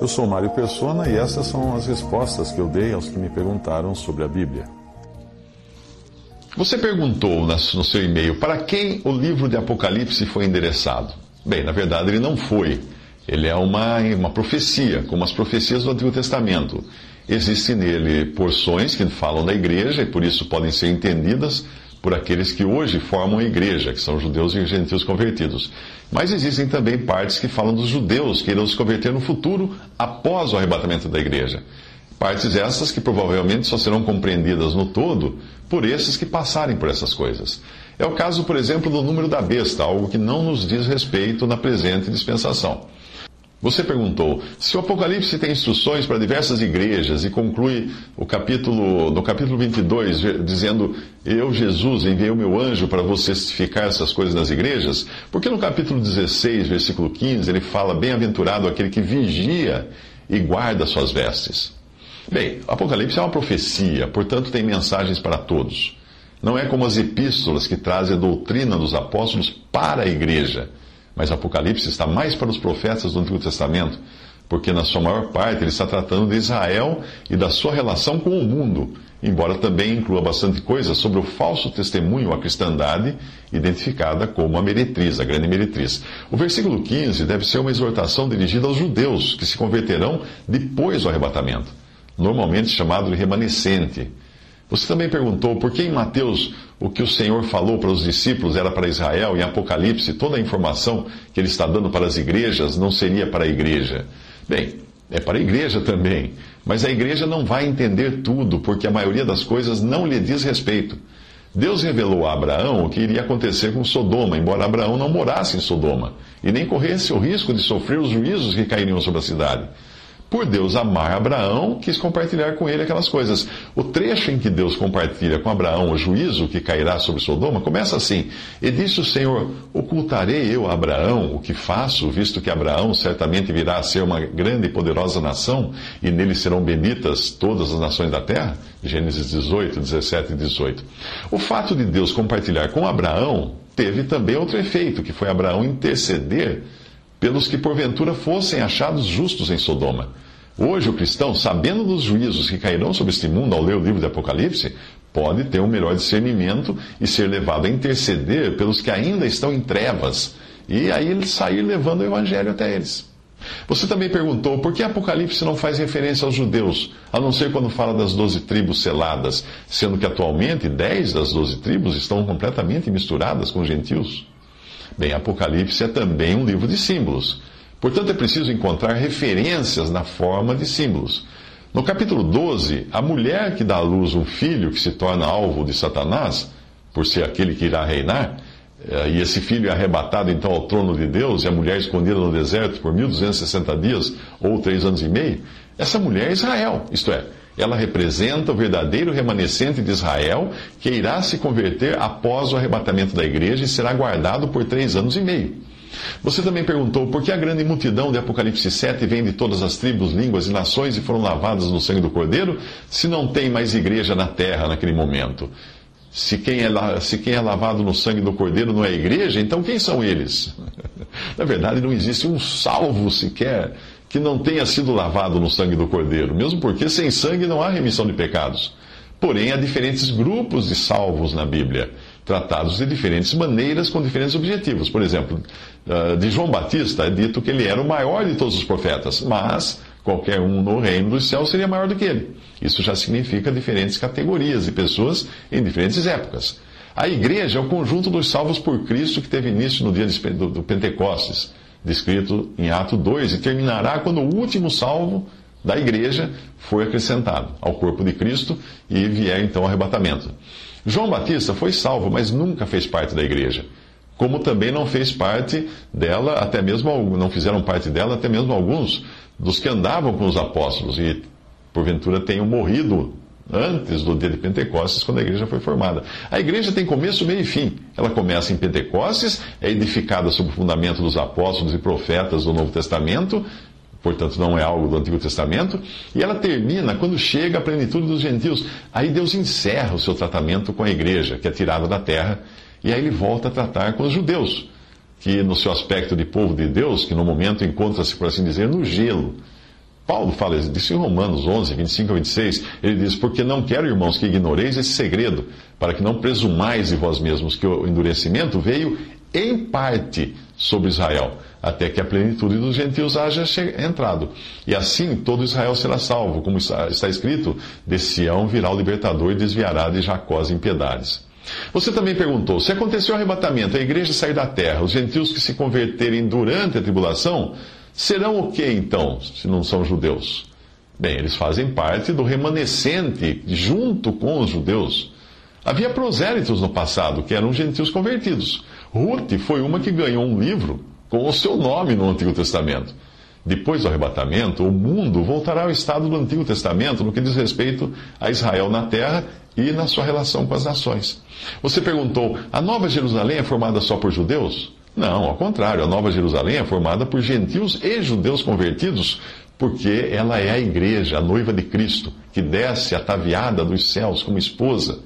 Eu sou Mário Persona e essas são as respostas que eu dei aos que me perguntaram sobre a Bíblia. Você perguntou no seu e-mail para quem o livro de Apocalipse foi endereçado. Bem, na verdade ele não foi. Ele é uma, uma profecia, como as profecias do Antigo Testamento. Existem nele porções que falam da igreja e por isso podem ser entendidas por aqueles que hoje formam a igreja, que são judeus e gentios convertidos. Mas existem também partes que falam dos judeus que irão se converter no futuro após o arrebatamento da igreja. Partes essas que provavelmente só serão compreendidas no todo por esses que passarem por essas coisas. É o caso, por exemplo, do número da besta, algo que não nos diz respeito na presente dispensação. Você perguntou se o Apocalipse tem instruções para diversas igrejas e conclui o capítulo, no capítulo 22 dizendo: Eu, Jesus, enviei o meu anjo para você testificar essas coisas nas igrejas, porque no capítulo 16, versículo 15, ele fala: Bem-aventurado aquele que vigia e guarda suas vestes. Bem, Apocalipse é uma profecia, portanto tem mensagens para todos. Não é como as epístolas que trazem a doutrina dos apóstolos para a igreja. Mas Apocalipse está mais para os profetas do Antigo Testamento, porque na sua maior parte ele está tratando de Israel e da sua relação com o mundo, embora também inclua bastante coisa sobre o falso testemunho à cristandade, identificada como a meretriz, a grande meretriz. O versículo 15 deve ser uma exortação dirigida aos judeus que se converterão depois do arrebatamento, normalmente chamado de remanescente. Você também perguntou por que em Mateus o que o Senhor falou para os discípulos era para Israel, em Apocalipse toda a informação que ele está dando para as igrejas não seria para a igreja. Bem, é para a igreja também, mas a igreja não vai entender tudo, porque a maioria das coisas não lhe diz respeito. Deus revelou a Abraão o que iria acontecer com Sodoma, embora Abraão não morasse em Sodoma, e nem corresse o risco de sofrer os juízos que cairiam sobre a cidade por Deus amar Abraão, quis compartilhar com ele aquelas coisas. O trecho em que Deus compartilha com Abraão o juízo que cairá sobre Sodoma começa assim: E disse o Senhor: Ocultarei eu a Abraão o que faço, visto que Abraão certamente virá a ser uma grande e poderosa nação, e nele serão benditas todas as nações da terra? Gênesis 18, 17 e 18. O fato de Deus compartilhar com Abraão teve também outro efeito, que foi Abraão interceder pelos que porventura fossem achados justos em Sodoma. Hoje, o cristão, sabendo dos juízos que cairão sobre este mundo ao ler o livro de Apocalipse, pode ter um melhor discernimento e ser levado a interceder pelos que ainda estão em trevas e aí sair levando o evangelho até eles. Você também perguntou por que Apocalipse não faz referência aos judeus, a não ser quando fala das doze tribos seladas, sendo que atualmente dez das doze tribos estão completamente misturadas com gentios. Bem, Apocalipse é também um livro de símbolos. Portanto, é preciso encontrar referências na forma de símbolos. No capítulo 12, a mulher que dá à luz um filho que se torna alvo de Satanás, por ser aquele que irá reinar, eh, e esse filho é arrebatado então ao trono de Deus, e a mulher escondida no deserto por 1260 dias ou três anos e meio, essa mulher é Israel, isto é, ela representa o verdadeiro remanescente de Israel que irá se converter após o arrebatamento da igreja e será guardado por três anos e meio. Você também perguntou por que a grande multidão de Apocalipse 7 vem de todas as tribos, línguas e nações e foram lavadas no sangue do Cordeiro, se não tem mais igreja na terra naquele momento. Se quem, é, se quem é lavado no sangue do Cordeiro não é igreja, então quem são eles? na verdade, não existe um salvo sequer que não tenha sido lavado no sangue do Cordeiro, mesmo porque sem sangue não há remissão de pecados. Porém, há diferentes grupos de salvos na Bíblia, tratados de diferentes maneiras, com diferentes objetivos. Por exemplo, ah, de João Batista é dito que ele era o maior de todos os profetas, mas qualquer um no reino dos céus seria maior do que ele. Isso já significa diferentes categorias de pessoas em diferentes épocas. A igreja é o conjunto dos salvos por Cristo que teve início no dia do Pentecostes descrito em Ato 2, e terminará quando o último salvo da igreja foi acrescentado ao corpo de Cristo e vier então o arrebatamento. João Batista foi salvo, mas nunca fez parte da igreja. como também não fez parte dela, até mesmo não fizeram parte dela, até mesmo alguns dos que andavam com os apóstolos e porventura tenham morrido antes do dia de Pentecostes, quando a igreja foi formada. A igreja tem começo, meio e fim. Ela começa em Pentecostes, é edificada sob o fundamento dos apóstolos e profetas do Novo Testamento, portanto não é algo do Antigo Testamento, e ela termina quando chega a plenitude dos gentios. Aí Deus encerra o seu tratamento com a igreja, que é tirada da terra, e aí ele volta a tratar com os judeus, que no seu aspecto de povo de Deus, que no momento encontra-se, por assim dizer, no gelo. Paulo fala disso em Romanos 11, 25 a 26. Ele diz: Porque não quero, irmãos, que ignoreis esse segredo, para que não presumais de vós mesmos que o endurecimento veio em parte sobre Israel, até que a plenitude dos gentios haja entrado. E assim todo Israel será salvo, como está escrito: De Sião virá o libertador e desviará de Jacó as impiedades. Você também perguntou: se aconteceu o arrebatamento, a igreja sair da terra, os gentios que se converterem durante a tribulação Serão o que então, se não são judeus? Bem, eles fazem parte do remanescente junto com os judeus. Havia prosélitos no passado, que eram gentios convertidos. Ruth foi uma que ganhou um livro com o seu nome no Antigo Testamento. Depois do arrebatamento, o mundo voltará ao estado do Antigo Testamento no que diz respeito a Israel na terra e na sua relação com as nações. Você perguntou: a Nova Jerusalém é formada só por judeus? Não, ao contrário, a Nova Jerusalém é formada por gentios e judeus convertidos, porque ela é a igreja, a noiva de Cristo, que desce ataviada dos céus como esposa.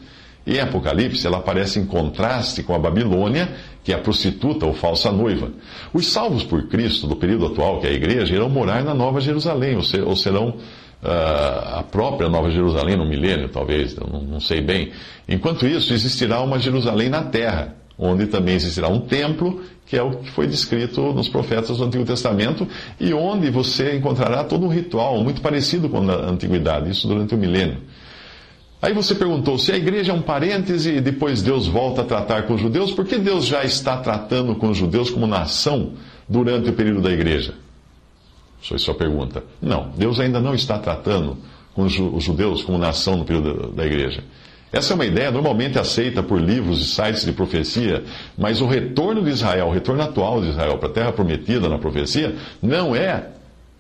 E em Apocalipse ela aparece em contraste com a Babilônia, que é a prostituta ou falsa noiva. Os salvos por Cristo do período atual, que é a igreja, irão morar na Nova Jerusalém, ou serão uh, a própria Nova Jerusalém no milênio, talvez, não, não sei bem. Enquanto isso, existirá uma Jerusalém na terra onde também existirá um templo, que é o que foi descrito nos profetas do Antigo Testamento, e onde você encontrará todo um ritual muito parecido com a antiguidade, isso durante o milênio. Aí você perguntou se a igreja é um parêntese e depois Deus volta a tratar com os judeus, por que Deus já está tratando com os judeus como nação durante o período da igreja? Foi sua pergunta. Não, Deus ainda não está tratando com os judeus como nação no período da igreja. Essa é uma ideia normalmente aceita por livros e sites de profecia, mas o retorno de Israel, o retorno atual de Israel para a terra prometida na profecia, não é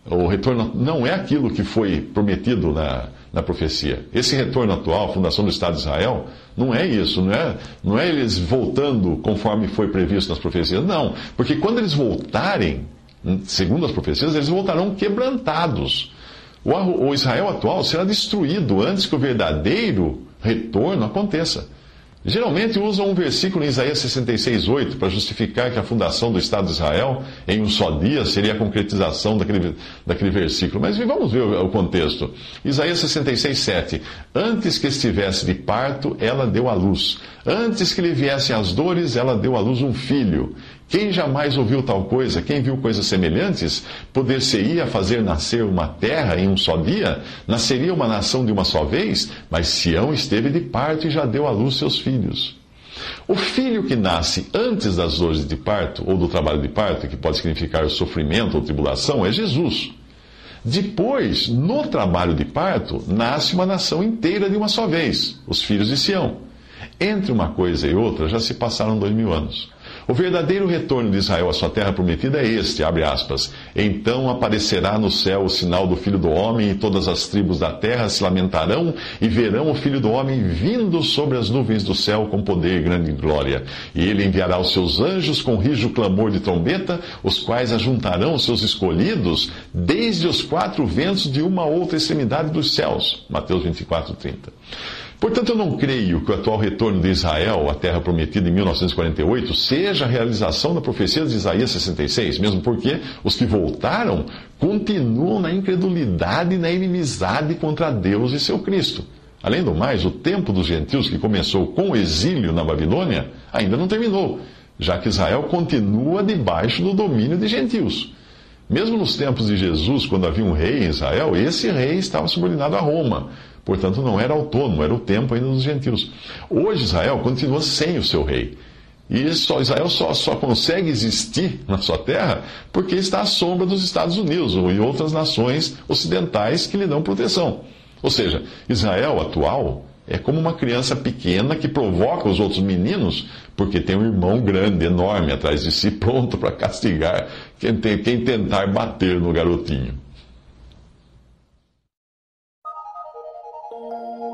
o retorno não é aquilo que foi prometido na, na profecia. Esse retorno atual, a fundação do Estado de Israel, não é isso, não é, não é eles voltando conforme foi previsto nas profecias, não. Porque quando eles voltarem, segundo as profecias, eles voltarão quebrantados. O, o Israel atual será destruído antes que o verdadeiro retorno aconteça. Geralmente usam um versículo em Isaías 66,8 para justificar que a fundação do Estado de Israel em um só dia seria a concretização daquele, daquele versículo. Mas vamos ver o, contexto. Isaías 66,7 Antes que estivesse de parto, ela deu à luz. Antes que lhe viessem as dores, ela deu à luz um filho. Quem jamais ouviu tal coisa? Quem viu coisas semelhantes? Poder-se-ia fazer nascer uma terra em um só dia? Nasceria uma nação de uma só vez? Mas Sião esteve de parto e já deu à luz seus filhos. O filho que nasce antes das dores de parto, ou do trabalho de parto, que pode significar sofrimento ou tribulação, é Jesus. Depois, no trabalho de parto, nasce uma nação inteira de uma só vez, os filhos de Sião. Entre uma coisa e outra já se passaram dois mil anos. O verdadeiro retorno de Israel à sua terra prometida é este, abre aspas. Então aparecerá no céu o sinal do Filho do Homem, e todas as tribos da terra se lamentarão e verão o Filho do Homem vindo sobre as nuvens do céu com poder e grande glória. E ele enviará os seus anjos com rijo clamor de trombeta, os quais ajuntarão os seus escolhidos desde os quatro ventos de uma outra extremidade dos céus. Mateus 24, 30. Portanto, eu não creio que o atual retorno de Israel à terra prometida em 1948 seja a realização da profecia de Isaías 66, mesmo porque os que voltaram continuam na incredulidade e na inimizade contra Deus e seu Cristo. Além do mais, o tempo dos gentios que começou com o exílio na Babilônia ainda não terminou, já que Israel continua debaixo do domínio de gentios. Mesmo nos tempos de Jesus, quando havia um rei em Israel, esse rei estava subordinado a Roma. Portanto, não era autônomo, era o tempo ainda dos gentios. Hoje, Israel continua sem o seu rei. E só, Israel só, só consegue existir na sua terra porque está à sombra dos Estados Unidos e outras nações ocidentais que lhe dão proteção. Ou seja, Israel atual É como uma criança pequena que provoca os outros meninos porque tem um irmão grande, enorme atrás de si, pronto para castigar quem, tem, quem tentar bater no garotinho. Thank you.